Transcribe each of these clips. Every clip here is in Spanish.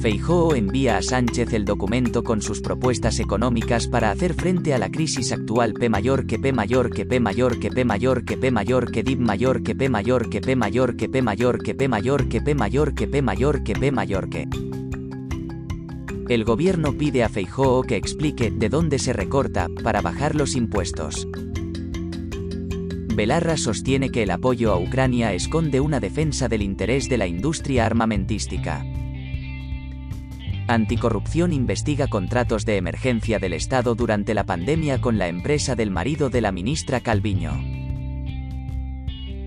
Feijóo envía a Sánchez el documento con sus propuestas económicas para hacer frente a la crisis actual P mayor que P mayor que P mayor que P mayor que P mayor que DIP mayor que P mayor que P mayor que P mayor que P mayor que P mayor que P mayor que P mayor que El gobierno pide a Feijóo que explique de dónde se recorta para bajar los impuestos. Belarra sostiene que el apoyo a Ucrania esconde una defensa del interés de la industria armamentística. Anticorrupción investiga contratos de emergencia del Estado durante la pandemia con la empresa del marido de la ministra Calviño.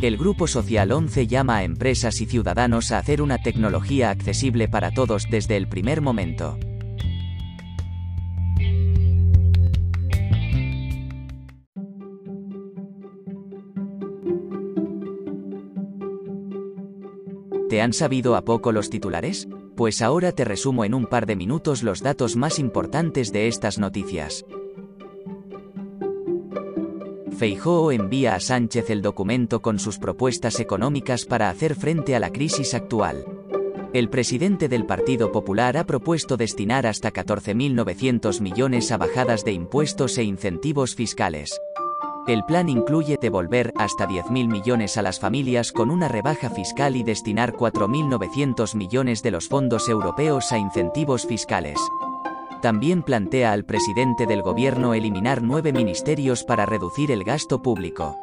El Grupo Social 11 llama a empresas y ciudadanos a hacer una tecnología accesible para todos desde el primer momento. ¿Te han sabido a poco los titulares? Pues ahora te resumo en un par de minutos los datos más importantes de estas noticias. Feijóo envía a Sánchez el documento con sus propuestas económicas para hacer frente a la crisis actual. El presidente del Partido Popular ha propuesto destinar hasta 14.900 millones a bajadas de impuestos e incentivos fiscales. El plan incluye devolver hasta 10.000 millones a las familias con una rebaja fiscal y destinar 4.900 millones de los fondos europeos a incentivos fiscales. También plantea al presidente del gobierno eliminar nueve ministerios para reducir el gasto público.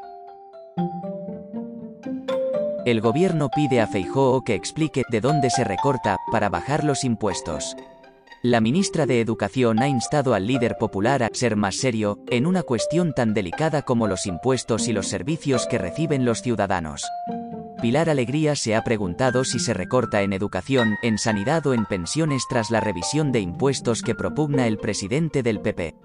El gobierno pide a Feijóo que explique de dónde se recorta para bajar los impuestos. La ministra de Educación ha instado al líder popular a ser más serio, en una cuestión tan delicada como los impuestos y los servicios que reciben los ciudadanos. Pilar Alegría se ha preguntado si se recorta en educación, en sanidad o en pensiones tras la revisión de impuestos que propugna el presidente del PP.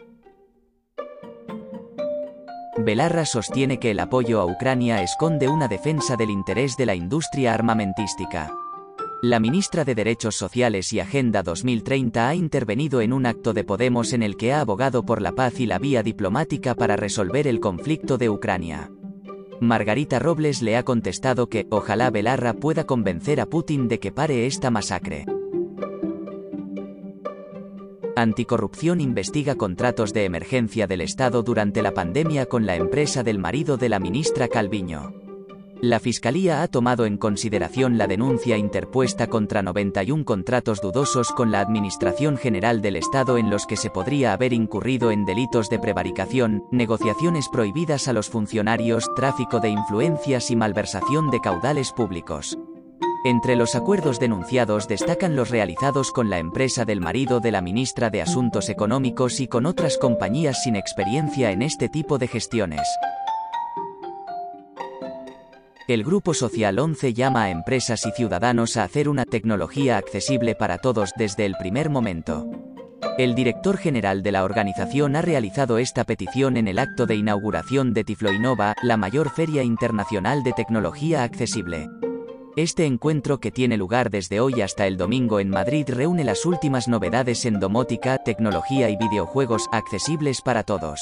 Belarra sostiene que el apoyo a Ucrania esconde una defensa del interés de la industria armamentística. La ministra de Derechos Sociales y Agenda 2030 ha intervenido en un acto de Podemos en el que ha abogado por la paz y la vía diplomática para resolver el conflicto de Ucrania. Margarita Robles le ha contestado que, ojalá Belarra pueda convencer a Putin de que pare esta masacre. Anticorrupción investiga contratos de emergencia del Estado durante la pandemia con la empresa del marido de la ministra Calviño. La Fiscalía ha tomado en consideración la denuncia interpuesta contra 91 contratos dudosos con la Administración General del Estado en los que se podría haber incurrido en delitos de prevaricación, negociaciones prohibidas a los funcionarios, tráfico de influencias y malversación de caudales públicos. Entre los acuerdos denunciados destacan los realizados con la empresa del marido de la ministra de Asuntos Económicos y con otras compañías sin experiencia en este tipo de gestiones. El Grupo Social 11 llama a empresas y ciudadanos a hacer una tecnología accesible para todos desde el primer momento. El director general de la organización ha realizado esta petición en el acto de inauguración de Tifloinova, la mayor feria internacional de tecnología accesible. Este encuentro que tiene lugar desde hoy hasta el domingo en Madrid reúne las últimas novedades en domótica, tecnología y videojuegos accesibles para todos.